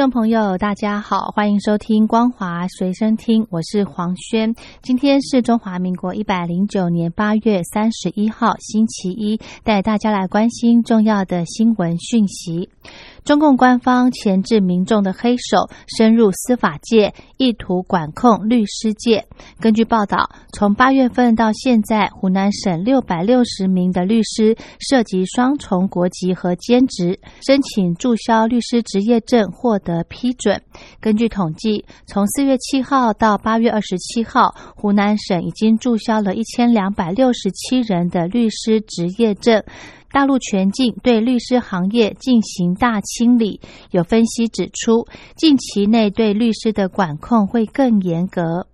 众朋友，大家好，欢迎收听光华随身听，我是黄轩。今天是中华民国一百零九年八月三十一号，星期一，带大家来关心重要的新闻讯息。中共官方钳制民众的黑手深入司法界，意图管控律师界。根据报道，从八月份到现在，湖南省六百六十名的律师涉及双重国籍和兼职，申请注销律师执业证获得批准。根据统计，从四月七号到八月二十七号，湖南省已经注销了一千两百六十七人的律师执业证。大陆全境对律师行业进行大清理，有分析指出，近期内对律师的管控会更严格。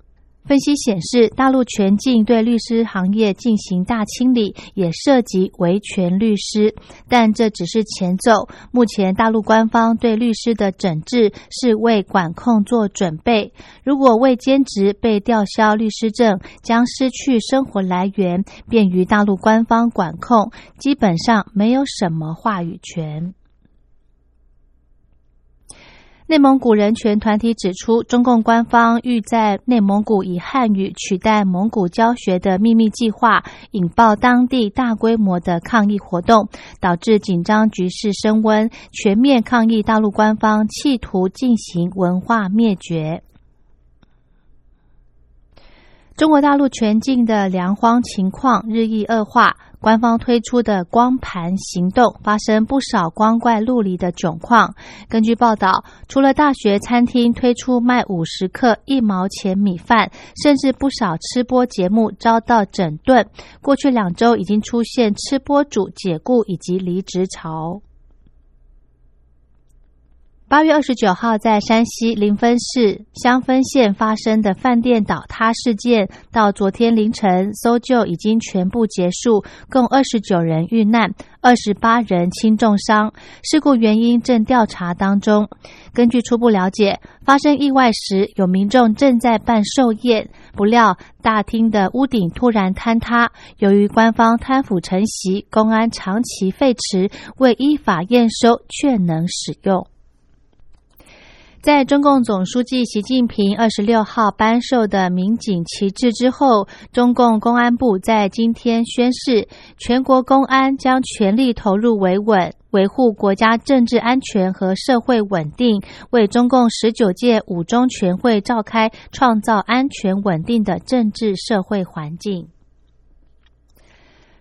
分析显示，大陆全境对律师行业进行大清理，也涉及维权律师，但这只是前奏。目前，大陆官方对律师的整治是为管控做准备。如果未兼职被吊销律师证，将失去生活来源，便于大陆官方管控，基本上没有什么话语权。内蒙古人权团体指出，中共官方欲在内蒙古以汉语取代蒙古教学的秘密计划，引爆当地大规模的抗议活动，导致紧张局势升温，全面抗议大陆官方企图进行文化灭绝。中国大陆全境的粮荒情况日益恶化，官方推出的光盘行动发生不少光怪陆离的窘况。根据报道，除了大学餐厅推出卖五十克一毛钱米饭，甚至不少吃播节目遭到整顿。过去两周已经出现吃播主解雇以及离职潮。八月二十九号，在山西临汾市襄汾县发生的饭店倒塌事件，到昨天凌晨搜救已经全部结束，共二十九人遇难，二十八人轻重伤。事故原因正调查当中。根据初步了解，发生意外时有民众正在办寿宴，不料大厅的屋顶突然坍塌。由于官方贪腐成习，公安长期废弛，未依法验收，却能使用。在中共总书记习近平二十六号颁授的民警旗帜之后，中共公安部在今天宣誓，全国公安将全力投入维稳，维护国家政治安全和社会稳定，为中共十九届五中全会召开创造安全稳定的政治社会环境。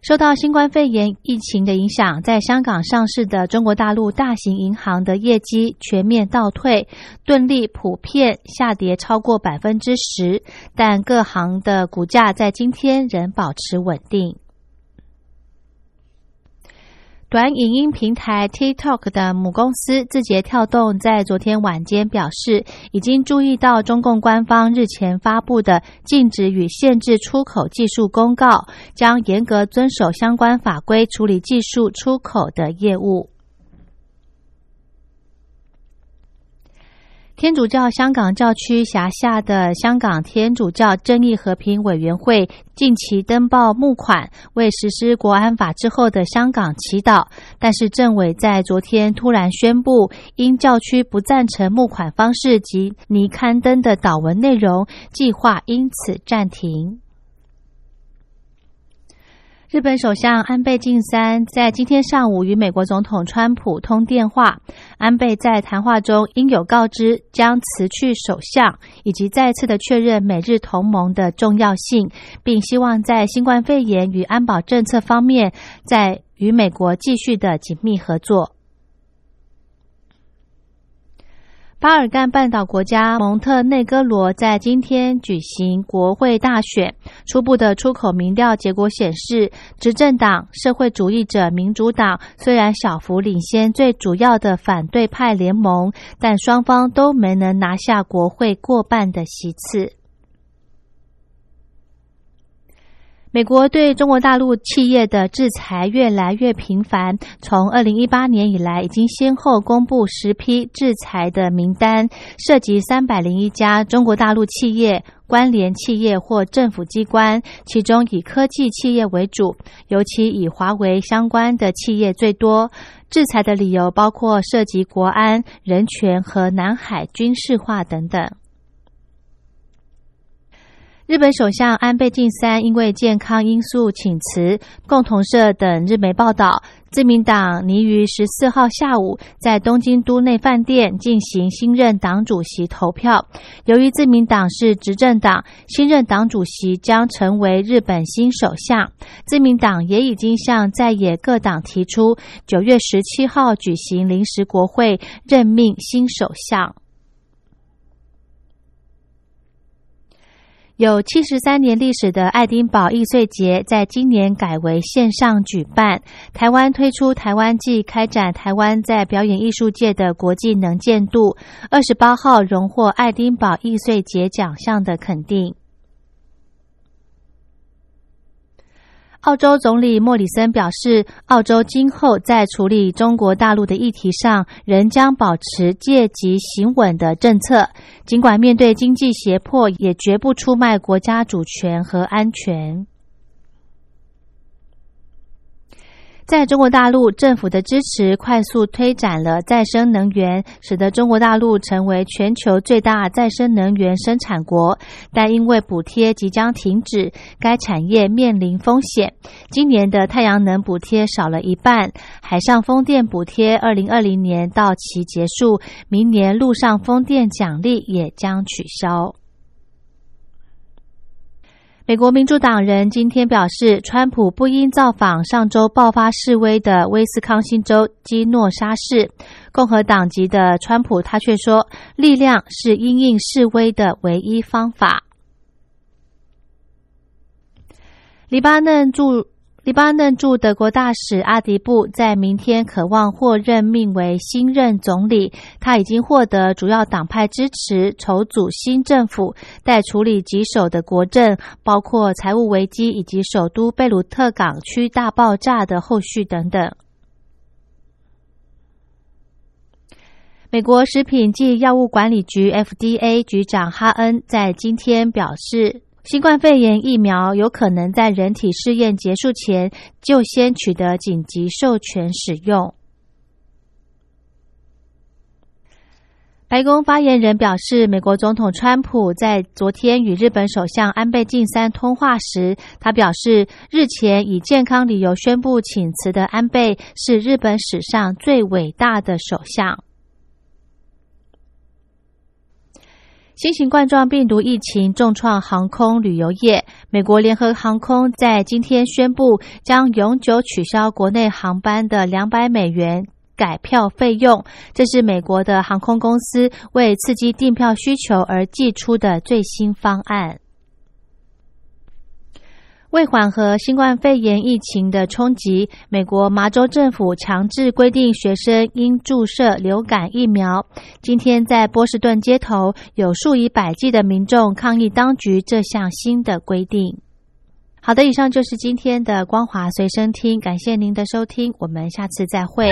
受到新冠肺炎疫情的影响，在香港上市的中国大陆大型银行的业绩全面倒退，顿利普遍下跌超过百分之十，但各行的股价在今天仍保持稳定。短影音平台 TikTok 的母公司字节跳动在昨天晚间表示，已经注意到中共官方日前发布的禁止与限制出口技术公告，将严格遵守相关法规处理技术出口的业务。天主教香港教区辖下的香港天主教正义和平委员会近期登报募款，为实施国安法之后的香港祈祷。但是政委在昨天突然宣布，因教区不赞成募款方式及拟刊登的祷文内容，计划因此暂停。日本首相安倍晋三在今天上午与美国总统川普通电话。安倍在谈话中应有告知将辞去首相，以及再次的确认美日同盟的重要性，并希望在新冠肺炎与安保政策方面，在与美国继续的紧密合作。巴尔干半岛国家蒙特内哥罗在今天举行国会大选，初步的出口民调结果显示，执政党社会主义者民主党虽然小幅领先最主要的反对派联盟，但双方都没能拿下国会过半的席次。美国对中国大陆企业的制裁越来越频繁。从二零一八年以来，已经先后公布十批制裁的名单，涉及三百零一家中国大陆企业、关联企业或政府机关，其中以科技企业为主，尤其以华为相关的企业最多。制裁的理由包括涉及国安、人权和南海军事化等等。日本首相安倍晋三因为健康因素请辞。共同社等日媒报道，自民党拟于十四号下午在东京都内饭店进行新任党主席投票。由于自民党是执政党，新任党主席将成为日本新首相。自民党也已经向在野各党提出，九月十七号举行临时国会任命新首相。有七十三年历史的爱丁堡易碎节在今年改为线上举办。台湾推出台湾季，开展台湾在表演艺术界的国际能见度。二十八号荣获爱丁堡易碎节奖项的肯定。澳洲总理莫里森表示，澳洲今后在处理中国大陆的议题上，仍将保持借机行稳的政策。尽管面对经济胁迫，也绝不出卖国家主权和安全。在中国大陆，政府的支持快速推展了再生能源，使得中国大陆成为全球最大再生能源生产国。但因为补贴即将停止，该产业面临风险。今年的太阳能补贴少了一半，海上风电补贴二零二零年到期结束，明年陆上风电奖励也将取消。美国民主党人今天表示，川普不应造访上周爆发示威的威斯康星州基诺沙市。共和党籍的川普，他却说，力量是因应示威的唯一方法。黎巴嫩驻。黎巴嫩驻德国大使阿迪布在明天渴望获任命为新任总理。他已经获得主要党派支持，筹组新政府，待处理棘手的国政，包括财务危机以及首都贝鲁特港区大爆炸的后续等等。美国食品及药物管理局 （FDA） 局长哈恩在今天表示。新冠肺炎疫苗有可能在人体试验结束前就先取得紧急授权使用。白宫发言人表示，美国总统川普在昨天与日本首相安倍晋三通话时，他表示，日前以健康理由宣布请辞的安倍是日本史上最伟大的首相。新型冠状病毒疫情重创航空旅游业。美国联合航空在今天宣布，将永久取消国内航班的两百美元改票费用。这是美国的航空公司为刺激订票需求而寄出的最新方案。为缓和新冠肺炎疫情的冲击，美国麻州政府强制规定学生应注射流感疫苗。今天在波士顿街头，有数以百计的民众抗议当局这项新的规定。好的，以上就是今天的光华随身听，感谢您的收听，我们下次再会。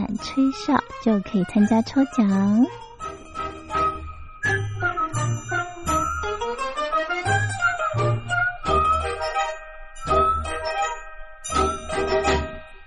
吹哨，就可以参加抽奖。